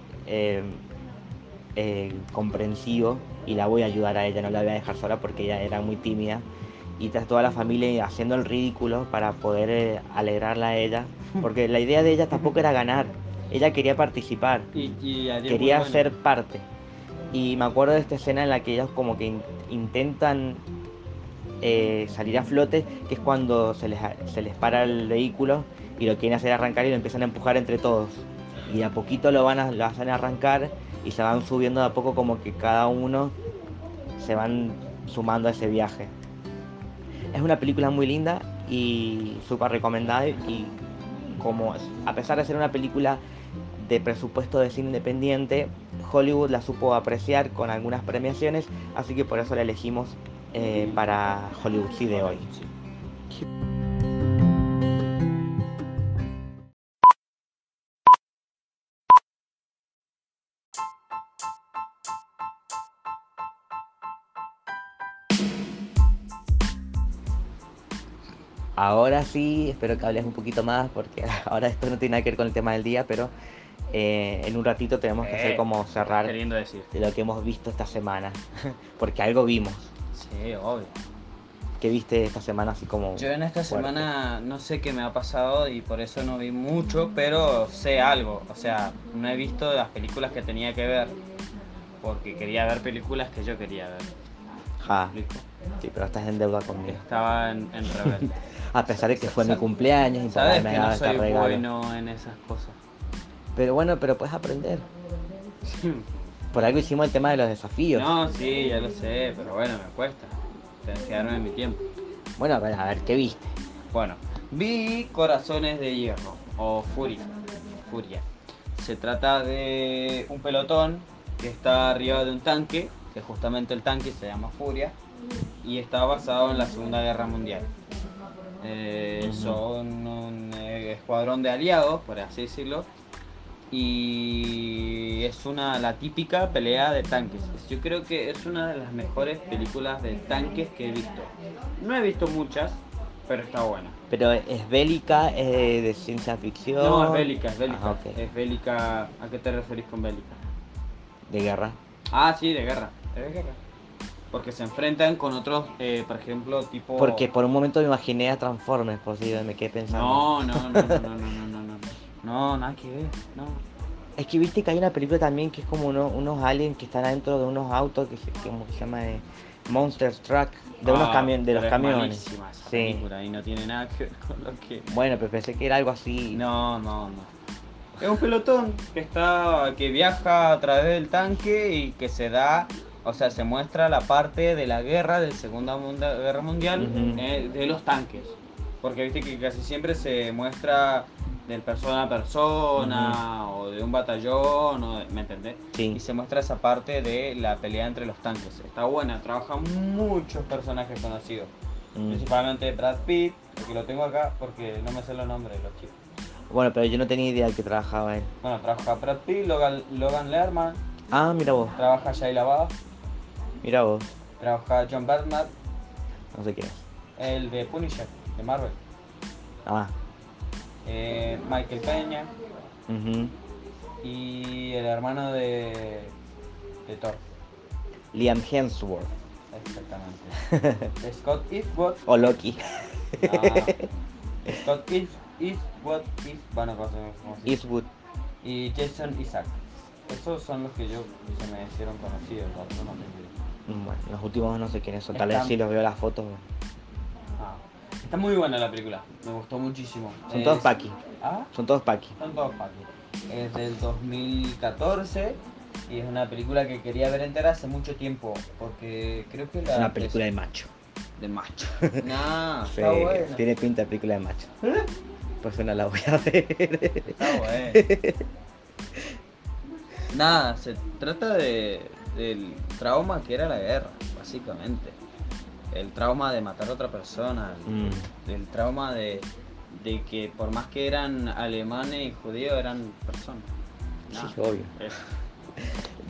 comprensivo y la voy a ayudar a ella, no la voy a dejar sola porque ella era muy tímida. Y toda la familia haciendo el ridículo para poder alegrarla a ella, porque la idea de ella tampoco era ganar, ella quería participar, Y, quería bueno. ser parte. Y me acuerdo de esta escena en la que ellos como que in- intentan eh, salir a flote, que es cuando se les, se les para el vehículo y lo quieren hacer arrancar y lo empiezan a empujar entre todos. Y de a poquito lo van a, lo hacen arrancar y se van subiendo de a poco como que cada uno se van sumando a ese viaje. Es una película muy linda y súper recomendada y como a pesar de ser una película de presupuesto de cine independiente, Hollywood la supo apreciar con algunas premiaciones, así que por eso la elegimos eh, para Hollywood sí de hoy. Ahora sí, espero que hables un poquito más porque ahora esto no tiene nada que ver con el tema del día, pero eh, en un ratito tenemos que hacer Eh, como cerrar Queriendo decir. de lo que hemos visto esta semana, porque algo vimos. Sí, obvio. ¿Qué viste esta semana así como Yo en esta fuerte? semana no sé qué me ha pasado y por eso no vi mucho, pero sé algo. O sea, no he visto las películas que tenía que ver. Porque quería ver películas que yo quería ver. Ja. Sí, pero estás en deuda conmigo. Estaba en, en rebelde. A pesar de que fue mi cumpleaños y Sabes que no soy regalo. bueno en esas cosas. Pero bueno, pero puedes aprender. Por algo hicimos el tema de los desafíos. No, sí, ya lo sé, pero bueno, me cuesta. Tengo que darme mi tiempo. Bueno, a ver, a ver, ¿qué viste? Bueno, vi Corazones de Hierro o Furia. Furia. Se trata de un pelotón que está arriba de un tanque, que justamente el tanque se llama Furia, y está basado en la Segunda Guerra Mundial. Eh. Son un eh, escuadrón de aliados, por así decirlo, y es una la típica pelea de tanques. Yo creo que es una de las mejores películas de tanques que he visto. No he visto muchas, pero está buena. Pero es bélica, es de ciencia ficción. No, es bélica, es bélica. Ah. Es bélica. ¿A qué te referís con bélica? De guerra. Ah, sí, de guerra. Es de guerra. Porque se enfrentan con otros, eh, por ejemplo, tipo. Porque por un momento me imaginé a Transformers, por si me quedé pensando. No, no, no, no, no, no, no, no, no. No, nada que ver. No. Es que viste que hay una película también que es como uno- unos aliens que están adentro de unos autos que se, como que se llama de Monster Truck, de unos Ah, camiones, de los camiones. esa Sí. y no tiene nada que ver con lo que. Bueno, pero pensé que era algo así. No, no, no. Es un pelotón que está. que viaja a través del tanque y que se da. O sea, se muestra la parte de la guerra, de la Segunda Munda- Guerra Mundial, eh, de los tanques. Porque viste que casi siempre se muestra del persona a persona, o de un batallón, o de- ¿me entendés? Sí. Y se muestra esa parte de la pelea entre los tanques. Está buena, trabajan muchos personajes conocidos. Mm. Principalmente Brad Pitt, que lo tengo acá porque no me sé los nombres de los chicos. Bueno, pero yo no tenía idea de que trabajaba él. Bueno, trabaja Brad Pitt, Logan, Logan Lerman, Ah, mira vos, trabaja Shia LaBeouf, mira vos. trabaja John Bernard, No sé qué es. el de Punisher, de Marvel, Ah, eh, Michael Peña ujú. y el hermano de, de Thor. Liam Hemsworth. Exactamente. Scott Eastwood. O Loki. ah, Scott East- Eastwood, East, bueno. Eastwood. y Jason Isaac. Esos son los que yo se me hicieron conocidos, los Bueno, los últimos no sé quiénes son. Tal vez Están- si los veo las fotos. Ah, Está muy buena la película, me gustó muchísimo. Son Es- todos Paki. Ah, Son todos Paki. son todos Paki. Es del 2014 y es una película que quería ver entera hace mucho tiempo porque creo que la Es una película de macho. de macho. no, Sí, está buena. tiene pinta de película de macho. ¿Eh? Pues no la voy a ver. Está. Nada, se trata de del trauma que era la guerra, básicamente. El trauma de matar a otra persona, el, Mm. el trauma de, de que por más que eran alemanes y judíos eran personas. Sí, obvio. Es-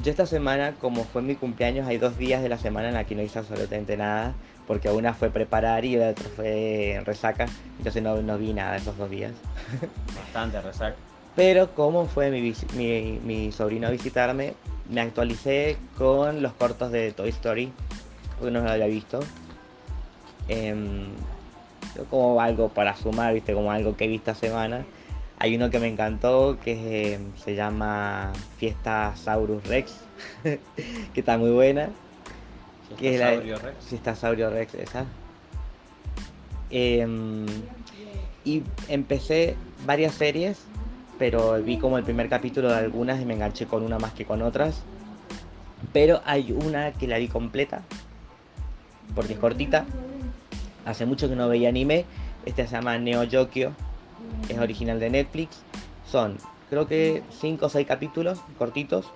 Yo esta semana, como fue mi cumpleaños, hay dos días de la semana en la que no hice absolutamente nada, porque una fue preparar y la otra fue resaca, entonces no, no vi nada esos dos días. Bastante resaca. Pero como fue mi, mi, mi sobrino a visitarme, me actualicé con los cortos de Toy Story, porque no lo había visto. Em, yo como algo para sumar, viste, como algo que he visto esta semana. Hay uno que me encantó que eh, se llama Fiesta Saurus Rex, que está muy buena. Que es la- Saurio Rex. Fiesta Saurio Rex, esa. Em, y empecé varias series, pero vi como el primer capítulo de algunas y me enganché con una más que con otras. Pero hay una que la vi completa, porque es cortita. Hace mucho que no veía anime. Esta se llama Neo Yokio, es original de Netflix. Son, creo que 5 o 6 capítulos cortitos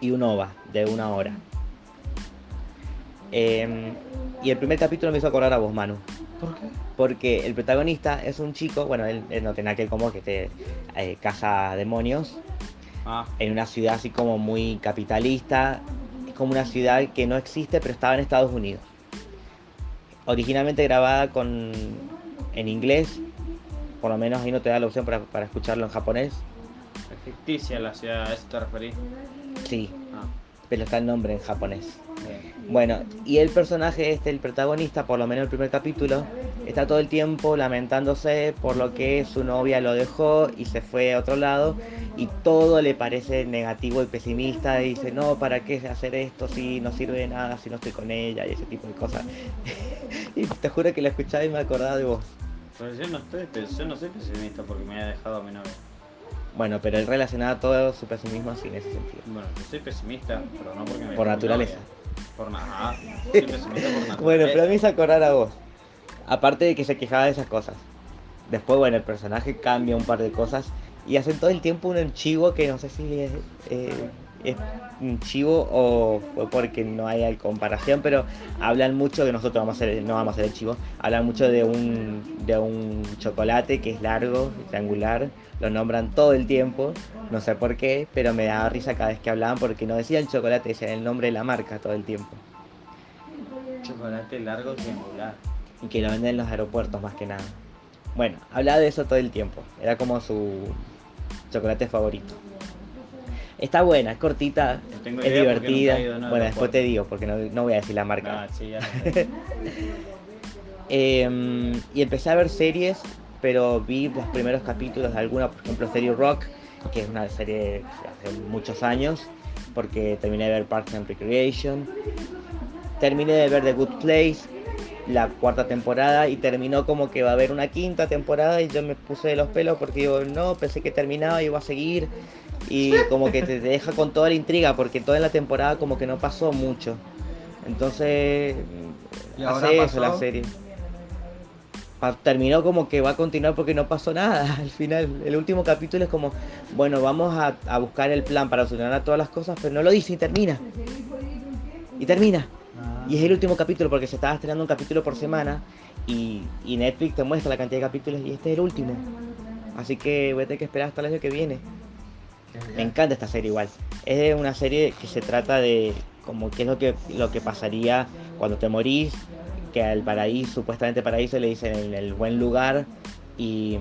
y un OVA de una hora. Em, y el primer capítulo me hizo acordar a vos, Manu. ¿Por qué? Porque el protagonista es un chico, bueno, él, él no tiene nada que como que te eh, caza demonios Ah, en una ciudad así como muy capitalista. Es como una ciudad que no existe, pero estaba en Estados Unidos. Originalmente grabada con en inglés, por lo menos ahí no te da la opción para, para escucharlo en japonés. es ficticia la ciudad, ¿a eso te referís? Sí, pero está el nombre en japonés. Bueno, y el personaje este, el protagonista, por lo menos el primer capítulo, está todo el tiempo lamentándose por lo que su novia lo dejó y se fue a otro lado y todo le parece negativo y pesimista y dice, no, ¿para qué hacer esto si no sirve de nada, si no estoy con ella y ese tipo de cosas? y te juro que lo escuchaba y me acordaba de vos. Pero yo no, estoy, yo no soy pesimista porque me ha dejado a mi novia. Bueno, pero él relacionaba todo su pesimismo así en ese sentido. Bueno, yo soy pesimista, pero no porque me Por naturaleza. Por nada. Soy pesimista por naturaleza. Bueno, pero me hizo acordar a vos. Aparte de que se quejaba de esas cosas. Después, bueno, el personaje cambia un par de cosas y hacen todo el tiempo un chivo que no sé si es, eh, es un chivo o fue porque no hay comparación, pero hablan mucho que nosotros vamos a hacer, no vamos a hacer el chivo, hablan mucho de un, de un chocolate que es largo, triangular, lo nombran todo el tiempo, no sé por qué, pero me daba risa cada vez que hablaban porque no decían chocolate, decían el nombre de la marca todo el tiempo. Chocolate largo triangular. y que lo venden en los aeropuertos más que nada. Bueno, hablaba de eso todo el tiempo. Era como su chocolate favorito. Está buena, es cortita, No tengo es idea divertida. un bueno, después te digo, porque no, no voy a decir la marca. Sí, ya. Eh, y empecé a ver series, pero vi los primeros capítulos de alguna, por ejemplo, serie Rock, que es una serie hace muchos años, porque terminé de ver Parks and Recreation. Terminé de ver The Good Place, la cuarta temporada, y terminó como que va a haber una quinta temporada, y yo me puse de los pelos porque digo, no, pensé que terminaba y iba a seguir. Y como que te, deja con toda la intriga, porque toda la temporada como que no pasó mucho. Entonces, ¿Y ahora hace eso la serie. Terminó como que va a continuar porque no pasó nada al final. El último capítulo es como, bueno, vamos a, a buscar el plan para solucionar todas las cosas, pero no lo dice y termina. Y termina. Ah. Y es el último capítulo porque se estaba estrenando un capítulo por semana y, y Netflix te muestra la cantidad de capítulos y este es el último. Así que voy a tener que esperar hasta el año que viene. Me encanta esta serie igual. Es una serie que se trata de como qué es lo que, lo que pasaría cuando te morís, que al paraíso, supuestamente paraíso, le dicen el, buen lugar y,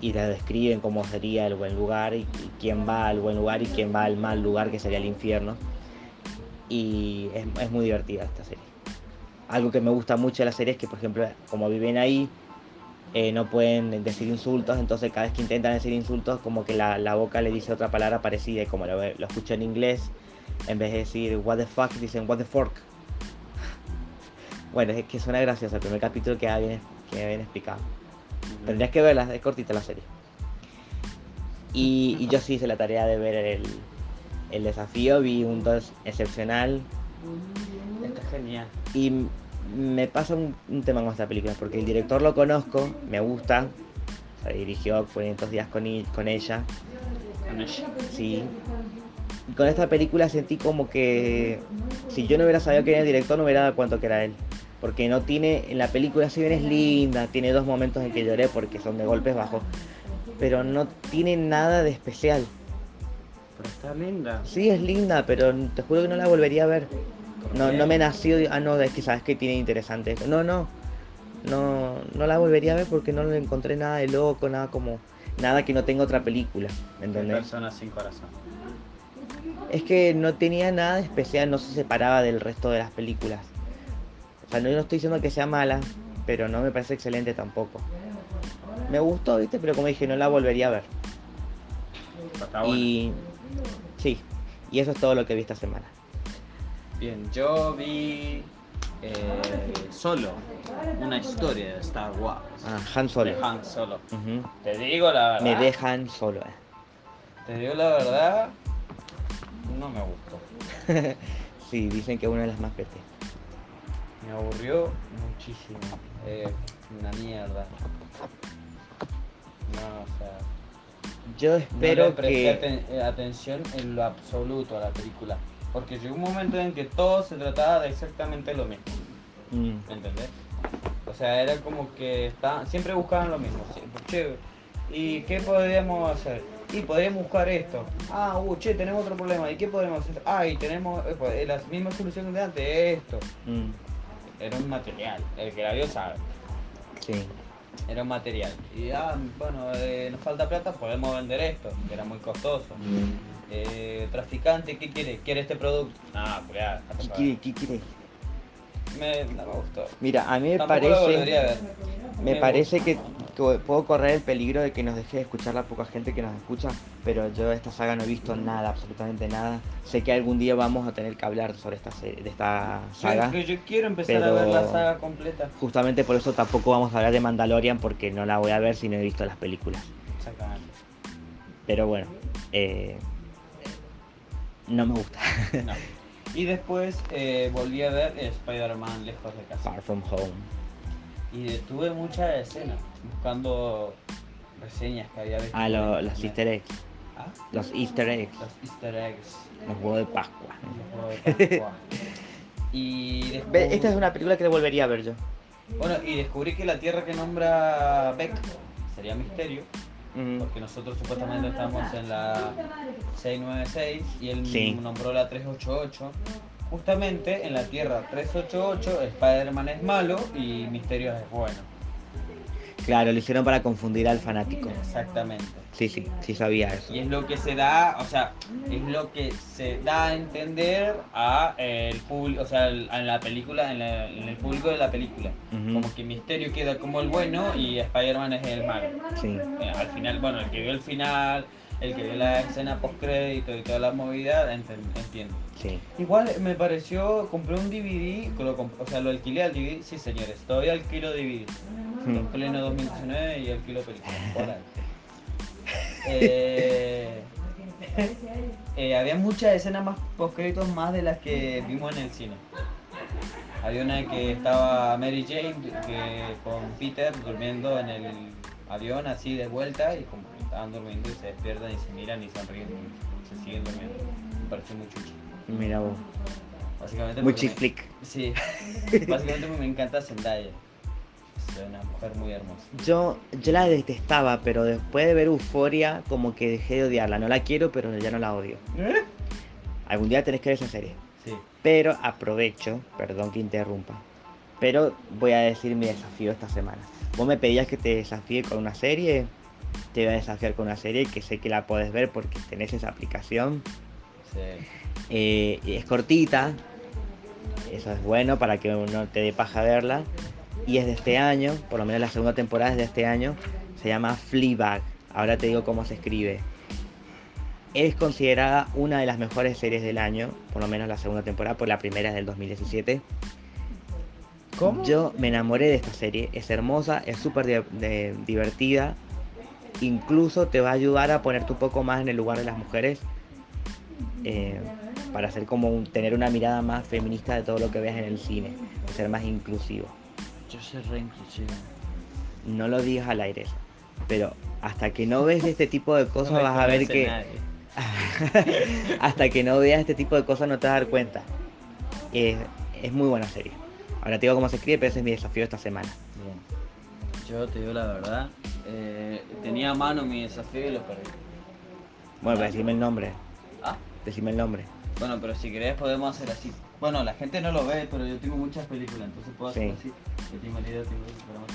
y la describen cómo sería el buen lugar y, y quién va al buen lugar y quién va al mal lugar que sería el infierno. Y es, es muy divertida esta serie. Algo que me gusta mucho de la serie es que, por ejemplo, como viven ahí, eh, no pueden decir insultos, entonces cada vez que intentan decir insultos, como que la, la boca le dice otra palabra parecida, y como lo, lo escucho en inglés, en vez de decir what the fuck, dicen what the fork. Bueno, es que suena gracioso, el primer capítulo queda bien, queda bien explicado. Tendrías que verla, es cortita la serie. Y, y yo sí hice la tarea de ver el, el desafío, vi un 2 excepcional, Está genial. y me pasa un, un tema con esta película, porque el director lo conozco, me gusta, o sea, dirigió 500 días con, i- con ella, Con ella. sí. Y con esta película sentí como que si yo no hubiera sabido que era el director, no hubiera dado cuenta que era él. Porque no tiene, en la película si bien es linda, tiene dos momentos en que lloré porque son de golpes bajos, pero no tiene nada de especial. Pero está linda. Sí, es linda, pero te juro que no la volvería a ver. ¿Por No, no me nació, ah, no, es que sabes que tiene interesante. No, no, no, no la volvería a ver porque no le encontré nada de loco, nada como, nada que no tenga otra película, ¿entendés? persona sin corazón. Es que no tenía nada de especial, no se separaba del resto de las películas. O sea, no, no estoy diciendo que sea mala, pero no me parece excelente tampoco. Me gustó, ¿viste? Pero como dije, no la volvería a ver. Está bueno. Y sí, y eso es todo lo que vi esta semana. Bien, yo vi eh, Solo, una historia de Star Wars. Ah, Han Solo. De Han Solo. Te digo la verdad. Me dejan solo. eh. Te digo la verdad. No me gustó. sí, dicen que es una de las más PT. Me aburrió muchísimo. Eh, una mierda. No, o sea. Yo no espero le presté que. aten- eh, atención en lo absoluto a la película. Porque llegó un momento en que todo se trataba de exactamente lo mismo. Mm, ¿Me entendés? O sea, era como que estaban, siempre buscaban lo mismo. siempre, Che, ¿y qué podríamos hacer? Y podríamos buscar esto. Ah, uh, che, tenemos otro problema. ¿Y qué podemos hacer? Ah, y tenemos eh, pues, eh, la misma solución de antes, esto. mm, Era un material. El que la vio sabe. sí. Era un material. Y ah, bueno, eh, nos falta plata, podemos vender esto, que era muy costoso. Eh, traficante, ¿qué quiere? ¿Quiere este producto? Ah, cuidado. ¿Qué quiere? ¿Qué quiere? Me, no me gustó. Mira, a mí me Tampoco parece. ver. Me Me parece que, puedo correr el peligro de que nos deje de escuchar la poca gente que nos escucha, pero yo de esta saga no he visto nada, absolutamente nada. Sé que algún día vamos a tener que hablar sobre esta de esta saga. Yo, yo quiero empezar pero- a ver la saga completa. Justamente por eso tampoco vamos a hablar de Mandalorian porque no la voy a ver si no he visto las películas. Exactamente. Pero bueno, eh, no me gusta. No. Y después eh, volví a ver Spider-Man Lejos de Casa. Far From Home. Y detuve muchas escenas buscando reseñas que había visto. Ah, lo- los internet. easter eggs. ¿Ah? Los easter eggs. Los easter eggs. Los huevos de Pascua. los huevos de Pascua. y Ve, después... Esta es una película que volvería a ver yo. Bueno, y descubrí que la tierra que nombra Beck sería Misterio. Mm, Porque nosotros supuestamente estamos en la 696 y él Sí. nombró la 388. Justamente en la Tierra 388 Spider-Man es malo y Misterio es bueno. Claro, lo hicieron para confundir al fanático. Exactamente. Sí, sí, sí sabía eso. Y es lo que se da, o sea, es lo que se da a entender a eh, el público, o sea, en la película, en, la- en el público de la película. Como que Misterio queda como el bueno y Spider-Man es el malo. Sí. Eh, al final, bueno, el que vio el final, el que vio la escena post crédito y toda la movida, entiendo. Sí. Igual me pareció, compré un DVD, que lo comp- o sea, lo alquilé al DVD, sí señores, todavía alquilo DVD. En Mm. pleno 2019 y alquilo películas. Eh, eh, había muchas escenas más post créditos más de las que vimos en el cine. Había una que estaba Mary Jane que, con Peter durmiendo en el avión así de vuelta y como estaban durmiendo y se despiertan y se miran y sonríen y se siguen durmiendo. Me pareció muy chucho. Mira vos. Básicamente Muy me-. Sí, básicamente me encanta Zendaya. Es una mujer muy hermosa. Yo, yo la detestaba, pero después de ver Euforia, como que dejé de odiarla. No la quiero, pero ya no la odio. Algún día tenés que ver esa serie. Sí. Pero aprovecho, perdón que interrumpa, pero voy a decir mi desafío esta semana. Vos me pedías que te desafíe con una serie, te voy a desafiar con una serie que sé que la podés ver porque tenés esa aplicación. Sí. Eh, y es cortita, eso es bueno para que uno te dé paja verla. Y es de este año, por lo menos la segunda temporada es de este año, se llama Fleabag. Ahora te digo cómo se escribe. Es considerada una de las mejores series del año, por lo menos la segunda temporada, por la primera es del 2017. ¿Cómo? Yo me enamoré de esta serie, es hermosa, es súper divertida, incluso te va a ayudar a ponerte un poco más en el lugar de las mujeres, eh, para hacer como un- tener una mirada más feminista de todo lo que veas en el cine, ser más inclusivo. Yo soy re inclusivo. No lo digas al aire, pero hasta que no ves este tipo de cosas No vas a ver que... hasta que no veas este tipo de cosas no te vas a dar cuenta. Es, es muy buena serie. Ahora te digo cómo se escribe, pero ese es mi desafío esta semana. Yo te digo la verdad. eh, tenía a mano mi desafío y lo perdí. Bueno, pero decime el nombre. Ah, Decime el nombre. bueno, pero si querés podemos hacer así. Bueno, la gente no lo ve, pero yo tengo muchas películas, entonces puedo hacer Sí. así. Yo tengo la idea, tengo programa.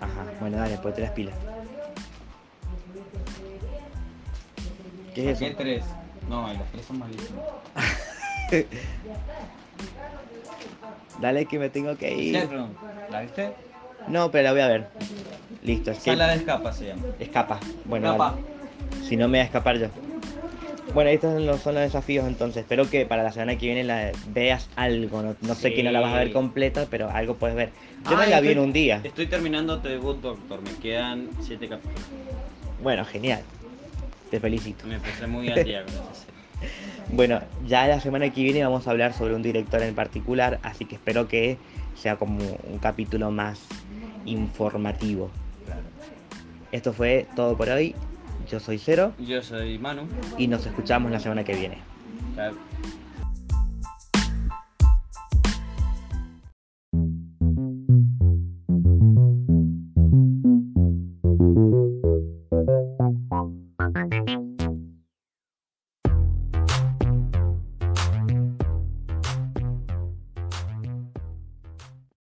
Ajá, bueno, dale, ponte las pilas. ¿Qué es eso? tres. No, las tres son malísimas. Dale que me tengo que ir. Escape ¿la viste? No, pero la voy a ver. Listo, es que Sala de escapa se llama. escapa. Bueno, Escapa. si no me voy a escapar yo. Bueno, estos son los, son los desafíos entonces. Espero que para la semana que viene la veas algo. No, no sé que no la vas a ver completa, pero algo puedes ver. Yo Ah, me la vi en un día. Estoy terminando The Good Doctor, me quedan 7 capítulos. Bueno, genial. Te felicito. Me puse muy al día con esa serie. Bueno, ya la semana que viene vamos a hablar sobre un director en particular, así que espero que sea como un capítulo más informativo. Esto fue todo por hoy. Yo soy Cero Yo soy Manu. y nos escuchamos la semana que viene. Chao.